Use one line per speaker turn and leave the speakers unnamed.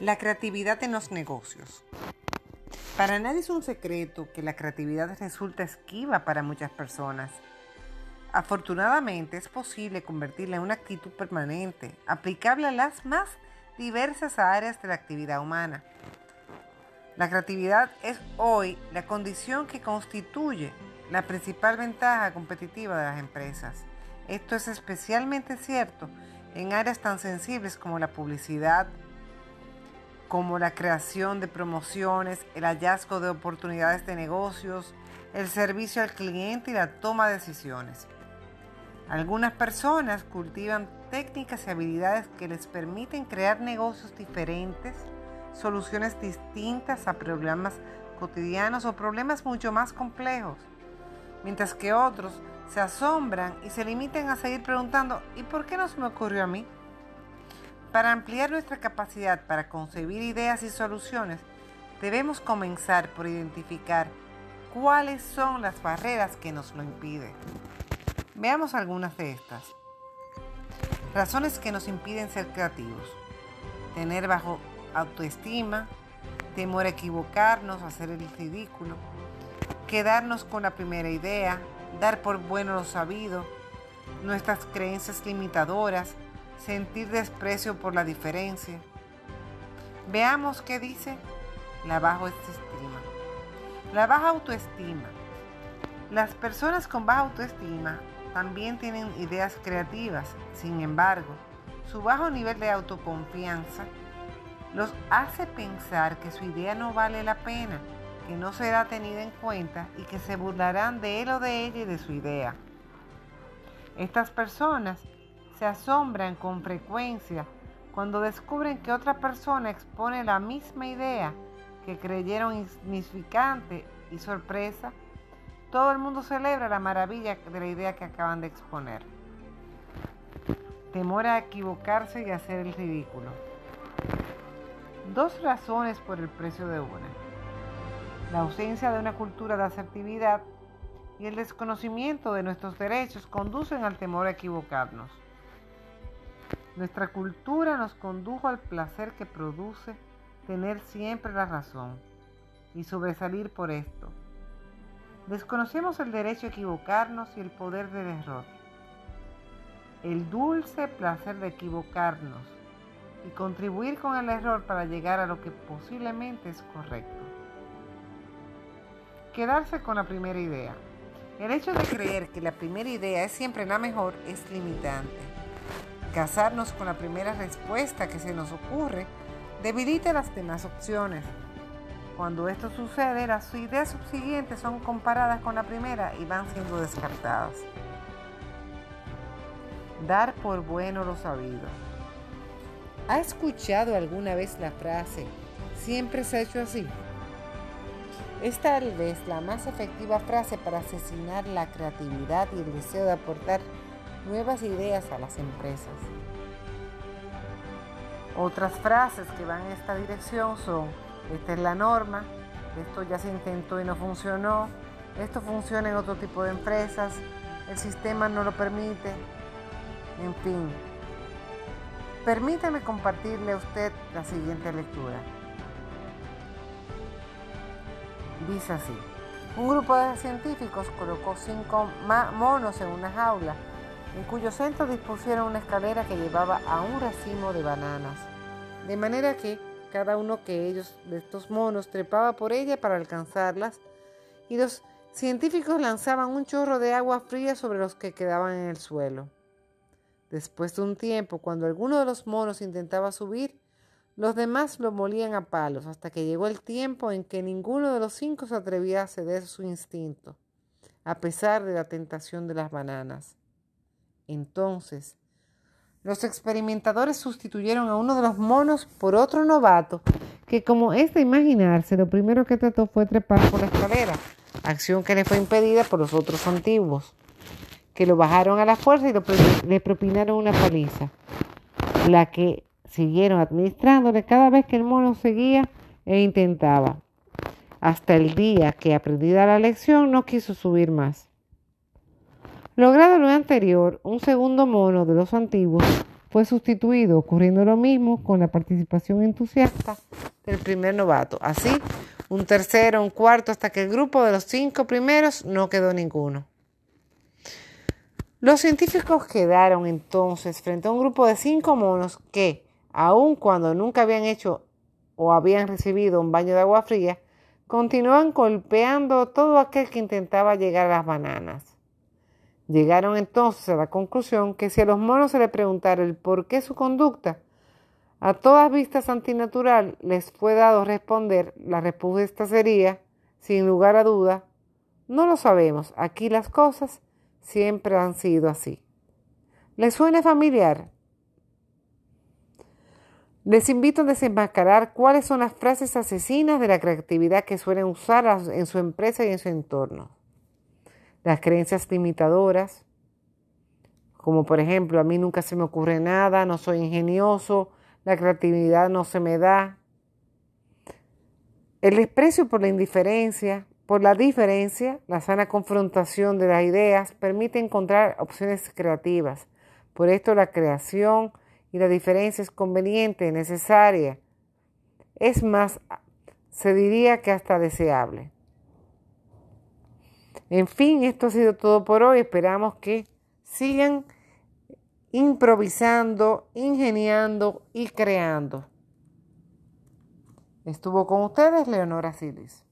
La creatividad en los negocios. Para nadie es un secreto que la creatividad resulta esquiva para muchas personas. Afortunadamente es posible convertirla en una actitud permanente, aplicable a las más diversas áreas de la actividad humana. La creatividad es hoy la condición que constituye la principal ventaja competitiva de las empresas. Esto es especialmente cierto en áreas tan sensibles como la publicidad, como la creación de promociones, el hallazgo de oportunidades de negocios, el servicio al cliente y la toma de decisiones. Algunas personas cultivan técnicas y habilidades que les permiten crear negocios diferentes, soluciones distintas a problemas cotidianos o problemas mucho más complejos, mientras que otros se asombran y se limitan a seguir preguntando ¿y por qué no se me ocurrió a mí? Para ampliar nuestra capacidad para concebir ideas y soluciones, debemos comenzar por identificar cuáles son las barreras que nos lo impiden. Veamos algunas de estas. Razones que nos impiden ser creativos. Tener bajo autoestima, temor a equivocarnos, hacer el ridículo, quedarnos con la primera idea, dar por bueno lo sabido, nuestras creencias limitadoras, sentir desprecio por la diferencia. Veamos qué dice la baja autoestima. La baja autoestima. Las personas con baja autoestima también tienen ideas creativas, sin embargo, su bajo nivel de autoconfianza los hace pensar que su idea no vale la pena, que no será tenida en cuenta y que se burlarán de él o de ella y de su idea. Estas personas se asombran con frecuencia cuando descubren que otra persona expone la misma idea que creyeron insignificante y sorpresa, todo el mundo celebra la maravilla de la idea que acaban de exponer. Temor a equivocarse y hacer el ridículo. Dos razones por el precio de una. La ausencia de una cultura de asertividad y el desconocimiento de nuestros derechos conducen al temor a equivocarnos. Nuestra cultura nos condujo al placer que produce tener siempre la razón y sobresalir por esto. Desconocemos el derecho a equivocarnos y el poder del error. El dulce placer de equivocarnos y contribuir con el error para llegar a lo que posiblemente es correcto. Quedarse con la primera idea. El hecho de creer que la primera idea es siempre la mejor es limitante. Casarnos con la primera respuesta que se nos ocurre debilita las demás opciones. Cuando esto sucede, las ideas subsiguientes son comparadas con la primera y van siendo descartadas. Dar por bueno lo sabido. ¿Ha escuchado alguna vez la frase, siempre se ha hecho así? Es tal vez la más efectiva frase para asesinar la creatividad y el deseo de aportar nuevas ideas a las empresas. Otras frases que van en esta dirección son, esta es la norma, esto ya se intentó y no funcionó, esto funciona en otro tipo de empresas, el sistema no lo permite, en fin. Permítame compartirle a usted la siguiente lectura. Dice así, un grupo de científicos colocó cinco monos en una jaula, en cuyo centro dispusieron una escalera que llevaba a un racimo de bananas, de manera que cada uno que ellos de estos monos trepaba por ella para alcanzarlas, y los científicos lanzaban un chorro de agua fría sobre los que quedaban en el suelo. Después de un tiempo, cuando alguno de los monos intentaba subir, los demás lo molían a palos hasta que llegó el tiempo en que ninguno de los cinco se atrevía a ceder su instinto, a pesar de la tentación de las bananas. Entonces, los experimentadores sustituyeron a uno de los monos por otro novato, que como es de imaginarse, lo primero que trató fue trepar por la escalera, acción que le fue impedida por los otros antiguos, que lo bajaron a la fuerza y le propinaron una paliza, la que siguieron administrándole cada vez que el mono seguía e intentaba, hasta el día que, aprendida la lección, no quiso subir más. Logrado lo anterior, un segundo mono de los antiguos fue sustituido, ocurriendo lo mismo con la participación entusiasta del primer novato. Así, un tercero, un cuarto, hasta que el grupo de los cinco primeros no quedó ninguno. Los científicos quedaron entonces frente a un grupo de cinco monos que, aun cuando nunca habían hecho o habían recibido un baño de agua fría, continuaban golpeando todo aquel que intentaba llegar a las bananas. Llegaron entonces a la conclusión que si a los monos se les preguntara el por qué su conducta, a todas vistas antinatural, les fue dado responder, la respuesta sería, sin lugar a duda, no lo sabemos, aquí las cosas siempre han sido así. ¿Les suena familiar? Les invito a desenmascarar cuáles son las frases asesinas de la creatividad que suelen usar en su empresa y en su entorno. Las creencias limitadoras, como por ejemplo, a mí nunca se me ocurre nada, no soy ingenioso, la creatividad no se me da. El desprecio por la indiferencia, por la diferencia, la sana confrontación de las ideas permite encontrar opciones creativas. Por esto la creación y la diferencia es conveniente, necesaria. Es más, se diría que hasta deseable. En fin, esto ha sido todo por hoy. Esperamos que sigan improvisando, ingeniando y creando. Estuvo con ustedes Leonora Silis.